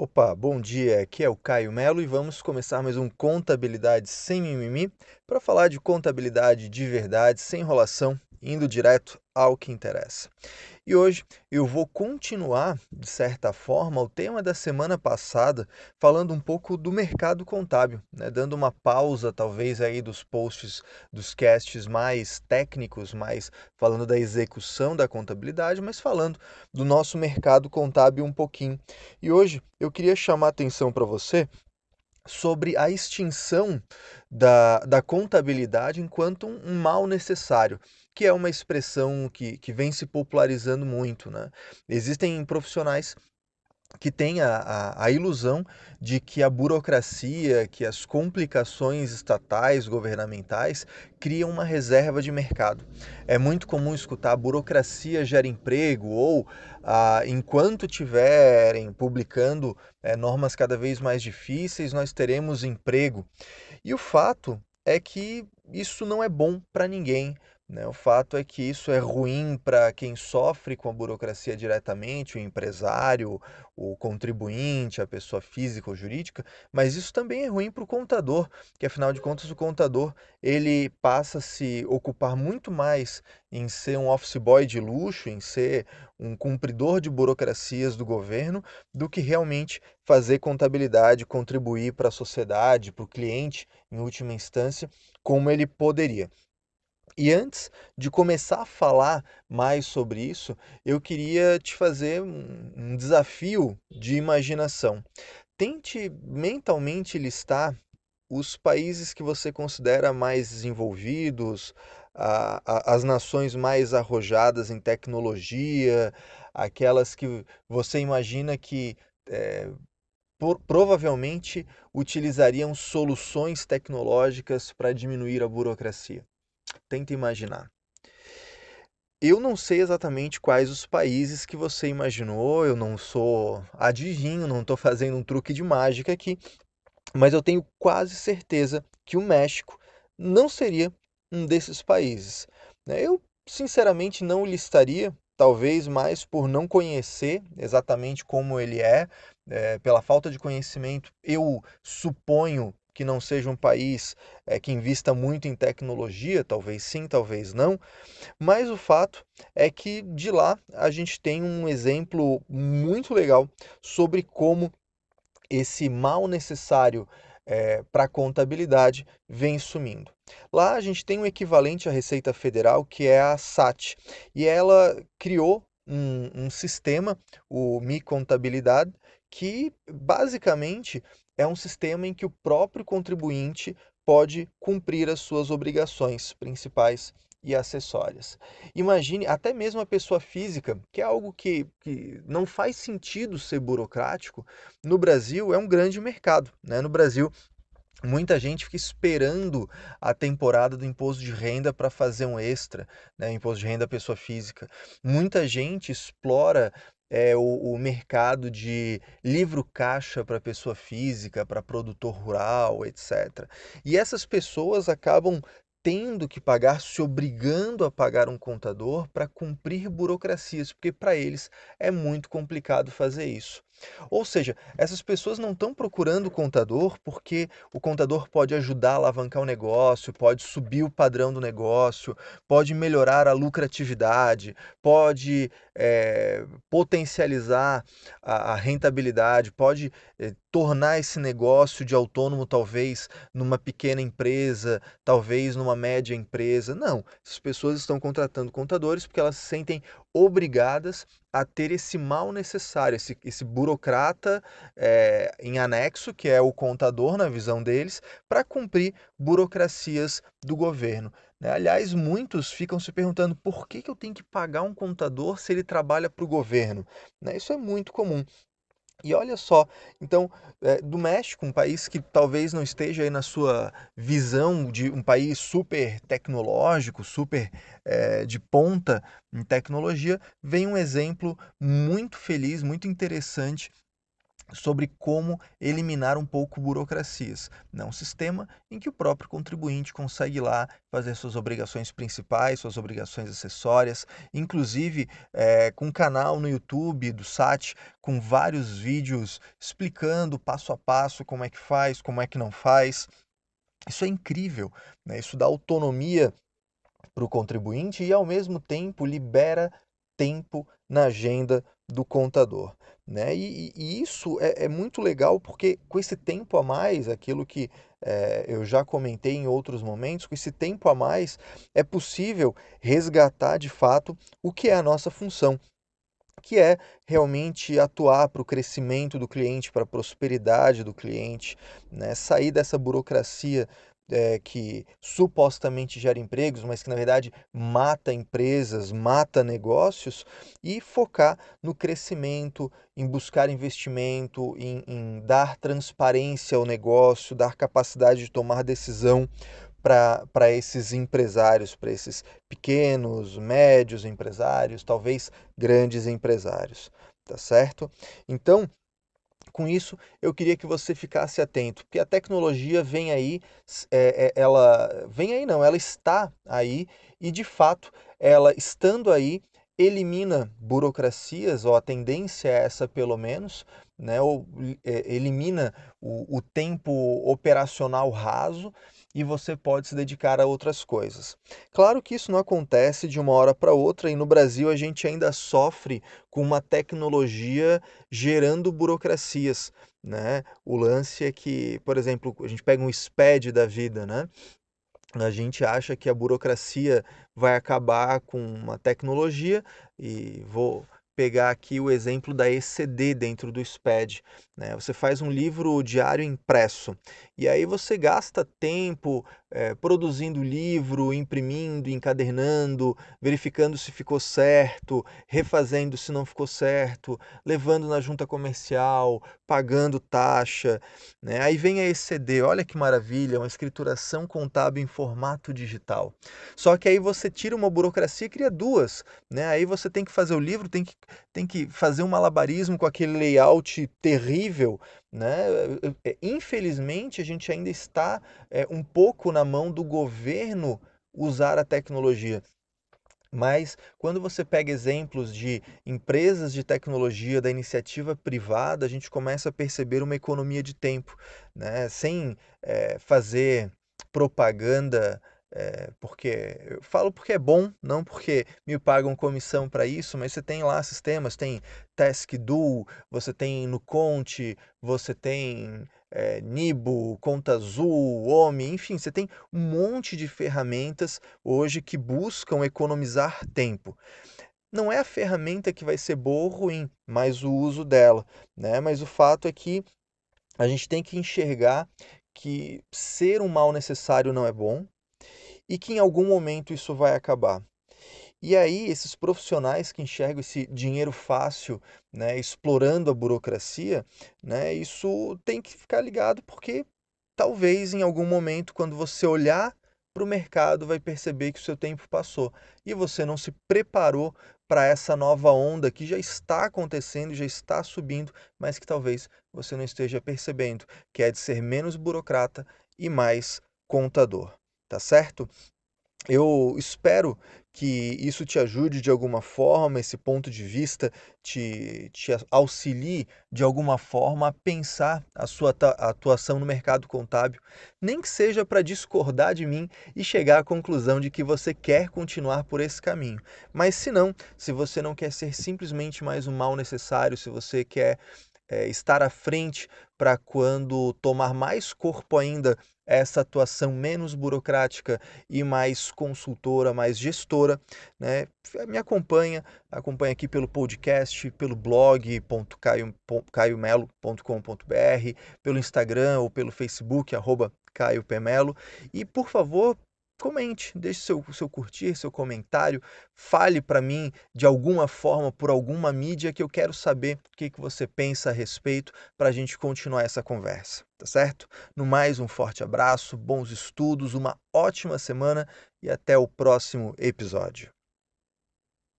Opa, bom dia. Aqui é o Caio Melo e vamos começar mais um Contabilidade sem mimimi para falar de contabilidade de verdade, sem enrolação, indo direto ao que interessa. E hoje eu vou continuar, de certa forma, o tema da semana passada, falando um pouco do mercado contábil, né? dando uma pausa, talvez, aí dos posts, dos casts mais técnicos, mais falando da execução da contabilidade, mas falando do nosso mercado contábil um pouquinho. E hoje eu queria chamar a atenção para você sobre a extinção da, da contabilidade enquanto um, mal necessário, que é uma expressão que, que vem se popularizando muito. Né? Existem profissionais que têm a, a, a, ilusão de que a burocracia, que as complicações estatais, governamentais, criam uma reserva de mercado. É muito comum escutar a burocracia gera emprego ou ah, enquanto tiverem publicando é, normas cada vez mais difíceis, nós teremos emprego. E o fato é que isso não é bom para ninguém. Né? O fato é que isso é ruim para quem sofre com a burocracia diretamente, o empresário, o contribuinte, a pessoa física ou jurídica, mas isso também é ruim para o contador, que afinal de contas o contador ele passa a se ocupar muito mais em ser um office boy de luxo, em ser um cumpridor de burocracias do governo, do que realmente fazer contabilidade, contribuir para a sociedade, para o cliente, em última instância, como ele poderia. E antes de começar a falar mais sobre isso, eu queria te fazer um desafio de imaginação. Tente mentalmente listar os países que você considera mais desenvolvidos, a, a, as nações mais arrojadas em tecnologia, aquelas que você imagina que é, por, provavelmente utilizariam soluções tecnológicas para diminuir a burocracia. Tenta imaginar. Eu não sei exatamente quais os países que você imaginou, eu não sou adivinho, não estou fazendo um truque de mágica aqui, mas eu tenho quase certeza que o México não seria um desses países. Né? Eu, sinceramente, não listaria, talvez mais por não conhecer exatamente como ele é, é pela falta de conhecimento, eu suponho que não seja um país é, que invista muito em tecnologia, talvez sim, talvez não, mas o fato é que de lá a gente tem um exemplo muito legal sobre como esse mal necessário é, para a contabilidade vem sumindo. Lá a gente tem um equivalente à Receita Federal, que é a SAT, e ela criou um, um sistema, o Mi Contabilidade, que basicamente é um sistema em que o próprio contribuinte pode cumprir as suas obrigações principais e acessórias. Imagine até mesmo a pessoa física, que é algo que, que não faz sentido ser burocrático, no Brasil é um grande mercado. Né? No Brasil, Muita gente fica esperando a temporada do imposto de renda para fazer um extra, né? Imposto de renda pessoa física. Muita gente explora é, o, o mercado de livro caixa para pessoa física, para produtor rural, etc. E essas pessoas acabam tendo que pagar, se obrigando a pagar um contador para cumprir burocracias, porque para eles é muito complicado fazer isso. Ou seja, essas pessoas não estão procurando o contador porque o contador pode ajudar a alavancar o negócio, pode subir o padrão do negócio, pode melhorar a lucratividade, pode é, potencializar a, a, rentabilidade, pode é, tornar esse negócio de autônomo talvez numa pequena empresa, talvez numa média empresa. Não, essas pessoas estão contratando contadores porque elas se sentem obrigadas a ter esse mal necessário, esse, esse burocrata é, em anexo, que é o contador na visão deles, para cumprir burocracias do governo. Né? Aliás, muitos ficam se perguntando por que, que eu tenho que pagar um contador se ele trabalha para o governo. Né? Isso é muito comum. E olha só, então, é, do México, um país que talvez não esteja aí na sua visão de um país super tecnológico, super é, de ponta em tecnologia, vem um exemplo muito feliz, muito interessante sobre como eliminar um pouco burocracias. Né? um sistema em que o próprio contribuinte consegue lá fazer suas obrigações principais, suas obrigações acessórias, inclusive é, com um canal no YouTube do SAT com vários vídeos explicando passo a passo como é que faz, como é que não faz. Isso é incrível, né? isso dá autonomia para o contribuinte e, ao mesmo tempo, libera tempo na agenda do contador. Né? E, e isso é, é, muito legal porque com esse tempo a mais, aquilo que é, eu já comentei em outros momentos, com esse tempo a mais é possível resgatar de fato o que é a nossa função, que é realmente atuar para o crescimento do cliente, para a prosperidade do cliente, né? sair dessa burocracia é, que supostamente gera empregos, mas que na verdade mata empresas, mata negócios, e focar no crescimento, em buscar investimento, em, em dar transparência ao negócio, dar capacidade de tomar decisão para esses empresários, para esses pequenos, médios empresários, talvez grandes empresários, tá certo? Então, com isso, eu queria que você ficasse atento, porque a tecnologia vem aí, é, é, ela vem aí não, ela está aí e de fato, ela estando aí, elimina burocracias, ou a tendência é essa pelo menos, né, ou é, elimina o, o tempo operacional raso e você pode se dedicar a outras coisas. Claro que isso não acontece de uma hora para outra e no Brasil a gente ainda sofre com uma tecnologia gerando burocracias. Né? O lance é que, por exemplo, a gente pega um SPED da vida, né? A gente acha que a burocracia vai acabar com uma tecnologia e vou pegar aqui o exemplo da ECD dentro do SPED. Né? Você faz um livro diário impresso e aí você gasta tempo é, produzindo livro, imprimindo, encadernando, verificando se ficou certo, refazendo se não ficou certo, levando na junta comercial, pagando taxa. Né? Aí vem a ECD, olha que maravilha, uma escrituração contábil em formato digital. Só que aí você tira uma burocracia e cria duas. Né? Aí você tem que fazer o livro, tem que tem que fazer um malabarismo com aquele layout terrível, né? É, infelizmente, a gente ainda está é, um pouco na mão do governo usar a tecnologia. Mas quando você pega exemplos de empresas de tecnologia da iniciativa privada, a gente começa a perceber uma economia de tempo, né? sem é, fazer propaganda é, porque eu falo porque é bom, não porque me pagam comissão para isso, mas você tem lá sistemas, tem TaskDo, você tem Nuconte, você tem é, Nibo, Conta Azul, OMI, enfim, você tem um monte de ferramentas hoje que buscam economizar tempo. Não é a ferramenta que vai ser boa ou ruim, mas o uso dela, né? Mas o fato é que a gente tem que enxergar que ser um mal necessário não é bom, e que em algum momento isso vai acabar. E aí, esses profissionais que enxergam esse dinheiro fácil, né, explorando a burocracia, né, isso tem que ficar ligado porque talvez em algum momento, quando você olhar para o mercado, vai perceber que o seu tempo passou e você não se preparou para essa nova onda que já está acontecendo, já está subindo, mas que talvez você não esteja percebendo, que é de ser menos burocrata e mais contador tá certo? Eu espero que isso te ajude de alguma forma, esse ponto de vista te, te auxilie de alguma forma a pensar a sua atuação no mercado contábil, nem que seja para discordar de mim e chegar à conclusão de que você quer continuar por esse caminho. Mas se não, se você não quer ser simplesmente mais um mal necessário, se você quer é, estar à frente para quando tomar mais corpo ainda essa atuação menos burocrática e mais consultora, mais gestora, né? Me acompanha, acompanha aqui pelo podcast, pelo blog.caiomelo.com.br, pelo Instagram ou pelo Facebook, arroba Caio Pemelo. E, por favor, comente, deixe seu, seu curtir, seu comentário, fale para mim de alguma forma, por alguma mídia, que eu quero saber o que, que você pensa a respeito para a gente continuar essa conversa, tá certo? No mais, um forte abraço, bons estudos, uma ótima semana e até o próximo episódio.